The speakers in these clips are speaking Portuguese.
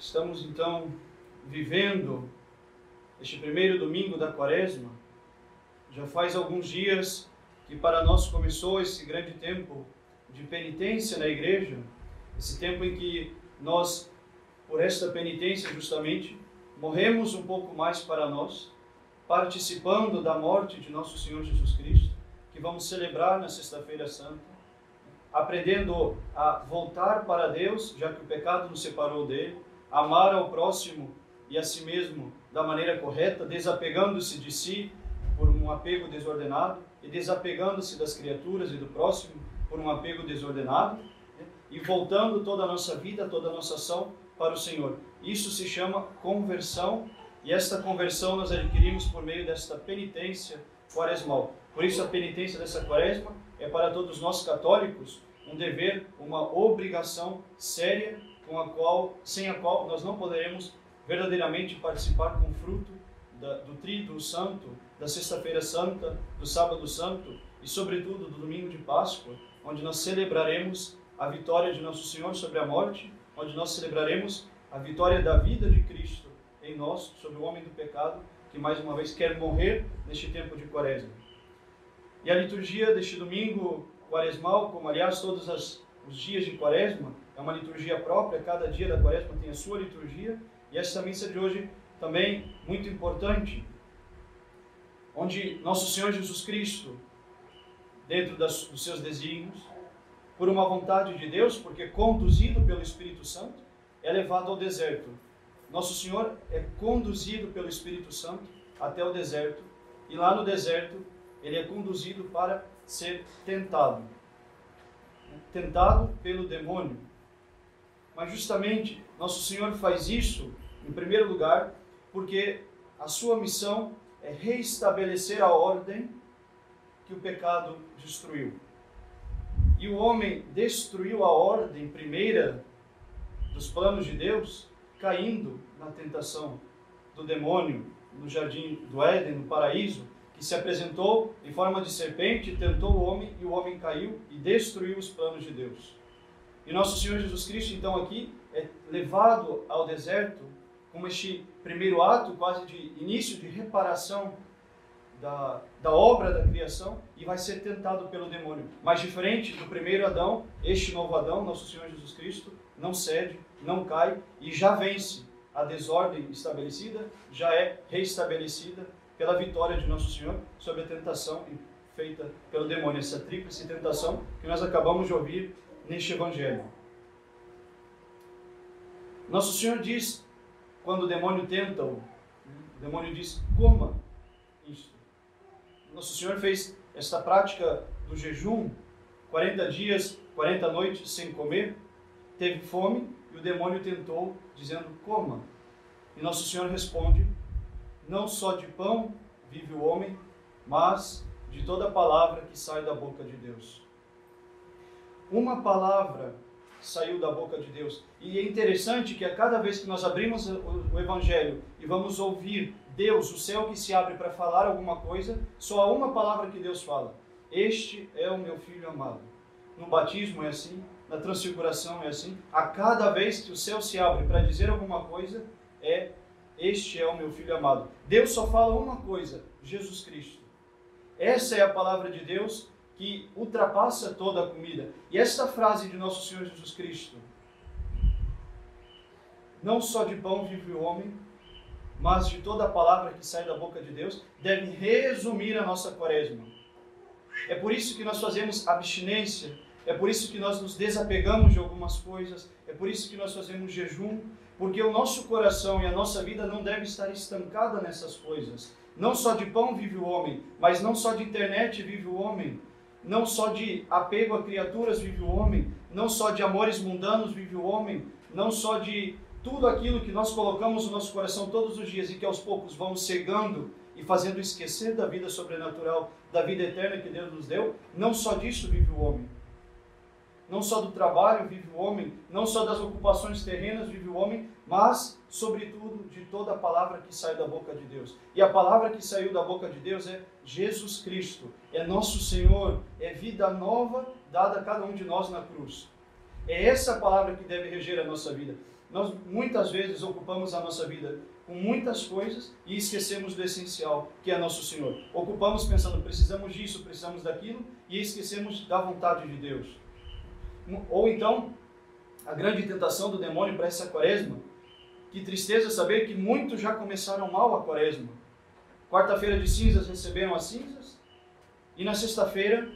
Estamos então vivendo este primeiro domingo da quaresma. Já faz alguns dias que para nós começou esse grande tempo de penitência na igreja, esse tempo em que nós, por esta penitência justamente, morremos um pouco mais para nós, participando da morte de nosso Senhor Jesus Cristo, que vamos celebrar na Sexta-feira Santa, aprendendo a voltar para Deus, já que o pecado nos separou dele, amar ao próximo e a si mesmo da maneira correta, desapegando-se de si por um apego desordenado e desapegando-se das criaturas e do próximo por um apego desordenado né? e voltando toda a nossa vida, toda a nossa ação para o Senhor. Isso se chama conversão e esta conversão nós adquirimos por meio desta penitência quaresmal. Por isso a penitência dessa quaresma é para todos nós católicos um dever, uma obrigação séria com a qual, sem a qual nós não poderemos verdadeiramente participar com fruto da, do Tríduo Santo, da Sexta-feira Santa, do Sábado Santo e, sobretudo, do Domingo de Páscoa, onde nós celebraremos a vitória de Nosso Senhor sobre a morte, onde nós celebraremos a vitória da vida de Cristo em nós sobre o homem do pecado que mais uma vez quer morrer neste tempo de Quaresma. E a liturgia deste domingo quaresmal, como aliás todos as, os dias de Quaresma, é uma liturgia própria, cada dia da Quaresma tem a sua liturgia, e esta missa de hoje também muito importante, onde nosso Senhor Jesus Cristo, dentro das, dos seus desígnios, por uma vontade de Deus, porque conduzido pelo Espírito Santo, é levado ao deserto. Nosso Senhor é conduzido pelo Espírito Santo até o deserto, e lá no deserto ele é conduzido para ser tentado. Tentado pelo demônio. Mas justamente nosso Senhor faz isso, em primeiro lugar, porque a sua missão é reestabelecer a ordem que o pecado destruiu. E o homem destruiu a ordem primeira dos planos de Deus, caindo na tentação do demônio no jardim do Éden, no paraíso, que se apresentou em forma de serpente, tentou o homem e o homem caiu e destruiu os planos de Deus. E nosso Senhor Jesus Cristo, então, aqui é levado ao deserto como este primeiro ato, quase de início de reparação da, da obra da criação e vai ser tentado pelo demônio. Mas diferente do primeiro Adão, este novo Adão, nosso Senhor Jesus Cristo, não cede, não cai e já vence a desordem estabelecida, já é reestabelecida pela vitória de Nosso Senhor sobre a tentação feita pelo demônio, essa tríplice tentação que nós acabamos de ouvir neste Evangelho. Nosso Senhor diz, quando o demônio tenta, o demônio diz: coma isto. Nosso Senhor fez esta prática do jejum, 40 dias, 40 noites sem comer, teve fome e o demônio tentou, dizendo: coma. E Nosso Senhor responde: não só de pão vive o homem, mas de toda palavra que sai da boca de Deus. Uma palavra saiu da boca de Deus. E é interessante que a cada vez que nós abrimos o Evangelho e vamos ouvir Deus, o céu que se abre para falar alguma coisa, só há uma palavra que Deus fala: Este é o meu filho amado. No batismo é assim, na transfiguração é assim. A cada vez que o céu se abre para dizer alguma coisa, é este é o meu filho amado. Deus só fala uma coisa: Jesus Cristo. Essa é a palavra de Deus que ultrapassa toda a comida. E esta frase de nosso Senhor Jesus Cristo: Não só de pão vive o homem, mas de toda a palavra que sai da boca de Deus, deve resumir a nossa quaresma. É por isso que nós fazemos abstinência, é por isso que nós nos desapegamos de algumas coisas, é por isso que nós fazemos jejum, porque o nosso coração e a nossa vida não deve estar estancada nessas coisas. Não só de pão vive o homem, mas não só de internet vive o homem, não só de apego a criaturas vive o homem, não só de amores mundanos vive o homem, não só de tudo aquilo que nós colocamos no nosso coração todos os dias e que aos poucos vamos cegando e fazendo esquecer da vida sobrenatural, da vida eterna que Deus nos deu, não só disso vive o homem, não só do trabalho vive o homem, não só das ocupações terrenas vive o homem, mas, sobretudo, de toda a palavra que sai da boca de Deus. E a palavra que saiu da boca de Deus é Jesus Cristo, é nosso Senhor, é vida nova dada a cada um de nós na cruz. É essa palavra que deve reger a nossa vida. nós muitas vezes ocupamos a nossa vida com muitas coisas e esquecemos do essencial, que é nosso Senhor. Ocupamos pensando, precisamos disso, precisamos daquilo, e esquecemos da vontade de Deus. Ou então, a grande tentação do demônio para essa quaresma, que tristeza saber que muitos já começaram mal a quaresma. Quarta-feira de cinzas receberam as cinzas, e na sexta-feira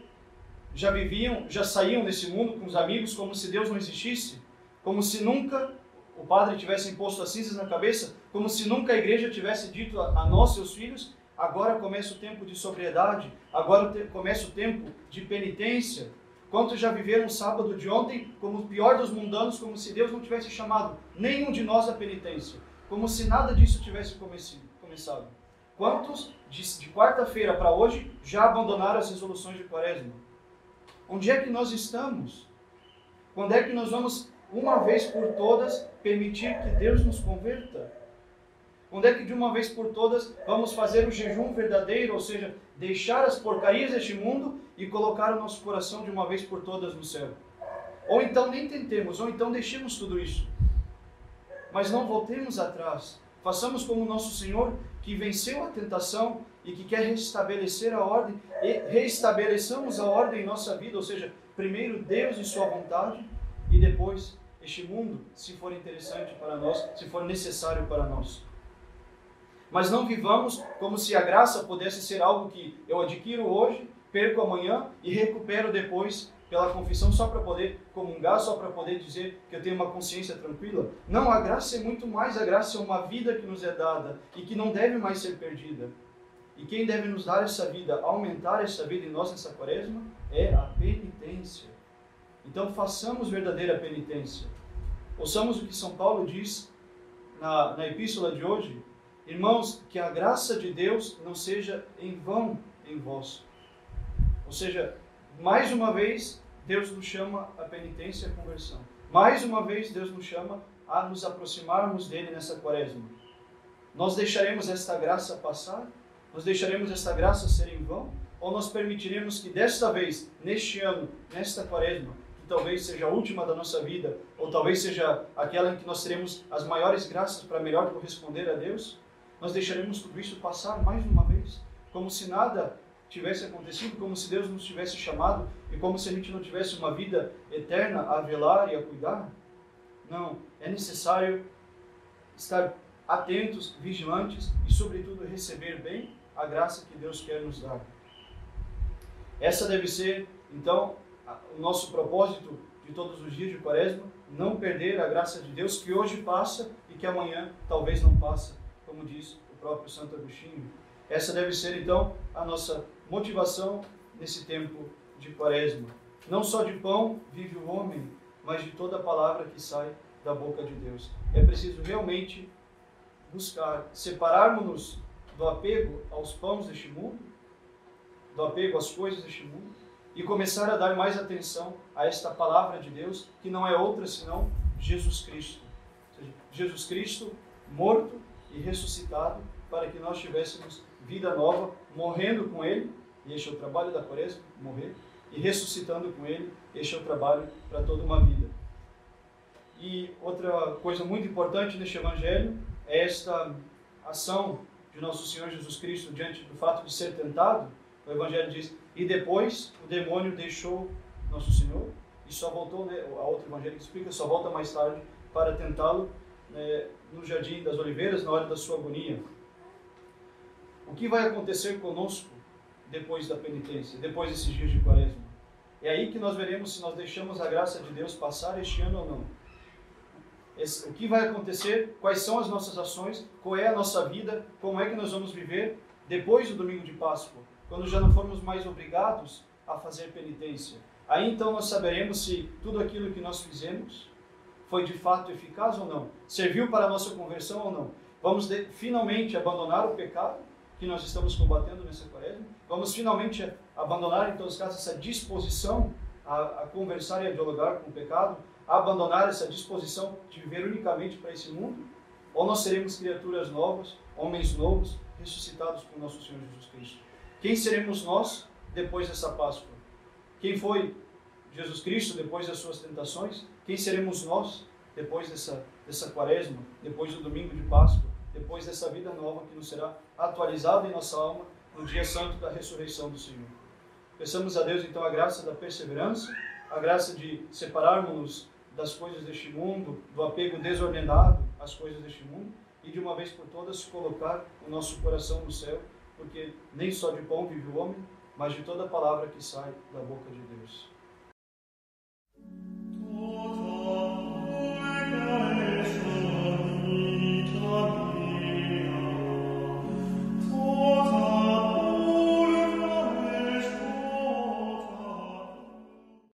já viviam, já saíam desse mundo com os amigos como se Deus não existisse, como se nunca o padre tivesse imposto as cinzas na cabeça, como se nunca a igreja tivesse dito a, nós, seus filhos, agora começa o tempo de sobriedade, agora começa o tempo de penitência. Quantos já viveram o sábado de ontem como o pior dos mundanos, como se Deus não tivesse chamado nenhum de nós à penitência, como se nada disso tivesse começado. Quantos de, de quarta-feira para hoje já abandonaram as resoluções de quaresma? Onde é que nós estamos? Quando é que nós vamos uma vez por todas, permitir que Deus nos converta? Quando é que de uma vez por todas vamos fazer o jejum verdadeiro, ou seja, deixar as porcarias deste mundo e colocar o nosso coração de uma vez por todas no céu? Ou então nem tentemos, ou então deixemos tudo isso. Mas não voltemos atrás. Façamos como nosso Senhor, que venceu a tentação e que quer restabelecer a ordem, e reestabeleçamos a ordem em nossa vida, ou seja, primeiro Deus e Sua vontade, e depois este mundo, se for interessante para nós, se for necessário para nós. Mas não vivamos como se a graça pudesse ser algo que eu adquiro hoje, perco amanhã e recupero depois pela confissão só para poder comungar, só para poder dizer que eu tenho uma consciência tranquila. Não, a graça é muito mais, a graça é uma vida que nos é dada e que não deve mais ser perdida. E quem deve nos dar essa vida, aumentar essa vida em nós nessa quaresma, é a penitência. Então façamos verdadeira penitência. Ouçamos o que São Paulo diz na, na epístola de hoje. Irmãos, que a graça de Deus não seja em vão em vós. Ou seja, mais uma vez, Deus nos chama a penitência e a conversão. Mais uma vez, Deus nos chama a nos aproximarmos dele nessa quaresma. Nós deixaremos esta graça passar? Nós deixaremos esta graça ser em vão? Ou nós permitiremos que desta vez, neste ano, nesta quaresma, que talvez seja a última da nossa vida, ou talvez seja aquela em que nós teremos as maiores graças para melhor corresponder a Deus, nós deixaremos tudo isso passar mais uma vez, como se nada tivesse acontecido, como se Deus nos tivesse chamado e como se a gente não tivesse uma vida eterna a velar e a cuidar? Não, é necessário estar atentos, vigilantes e, sobretudo, receber bem a graça que Deus quer nos dar. Essa deve ser, então, o nosso propósito de todos os dias de quaresma, não perder a graça de Deus que hoje passa e que amanhã talvez não passe, como diz o próprio Santo Agostinho. Essa deve ser então a nossa motivação nesse tempo de quaresma. Não só de pão vive o homem, mas de toda palavra que sai da boca de Deus. É preciso realmente buscar separarmos-nos do apego aos pães deste mundo, do apego às coisas deste mundo, e começar a dar mais atenção a esta palavra de Deus, que não é outra senão Jesus Cristo. Seja, Jesus Cristo morto e ressuscitado para que nós tivéssemos vida nova, morrendo com Ele, e este é o trabalho da quaresma, morrer, e ressuscitando com Ele, este é o trabalho para toda uma vida. E outra coisa muito importante neste Evangelho é esta ação de nosso Senhor Jesus Cristo diante do fato de ser tentado. O Evangelho diz: e depois o demônio deixou Nosso Senhor e só voltou, né, a outra evangelho explica, só volta mais tarde para tentá-lo né, no Jardim das Oliveiras, na hora da sua agonia. O que vai acontecer conosco depois da penitência, depois desses dias de quaresma? É aí que nós veremos se nós deixamos a graça de Deus passar este ano ou não. Esse, o que vai acontecer, quais são as nossas ações, qual é a nossa vida, como é que nós vamos viver depois do domingo de Páscoa quando já não formos mais obrigados a fazer penitência. Aí então nós saberemos se tudo aquilo que nós fizemos foi de fato eficaz ou não, serviu para a nossa conversão ou não. Vamos de, finalmente abandonar o pecado que nós estamos combatendo nessa quaresma. Vamos finalmente abandonar, em todos os casos, essa disposição a, a conversar e a dialogar com o pecado, abandonar essa disposição de viver unicamente para esse mundo. Ou nós seremos criaturas novas, homens novos, ressuscitados por nosso Senhor Jesus Cristo. Quem seremos nós depois dessa Páscoa? Quem foi Jesus Cristo depois das suas tentações? Quem seremos nós depois dessa dessa quaresma, depois do domingo de Páscoa, depois dessa vida nova que nos será atualizada em nossa alma no dia santo da ressurreição do Senhor. Peçamos a Deus então a graça da perseverança, a graça de separarmos-nos das coisas deste mundo, do apego desordenado às coisas deste mundo e de uma vez por todas colocar o nosso coração no céu, porque nem só de pão vive o homem, mas de toda palavra que sai da boca de Deus.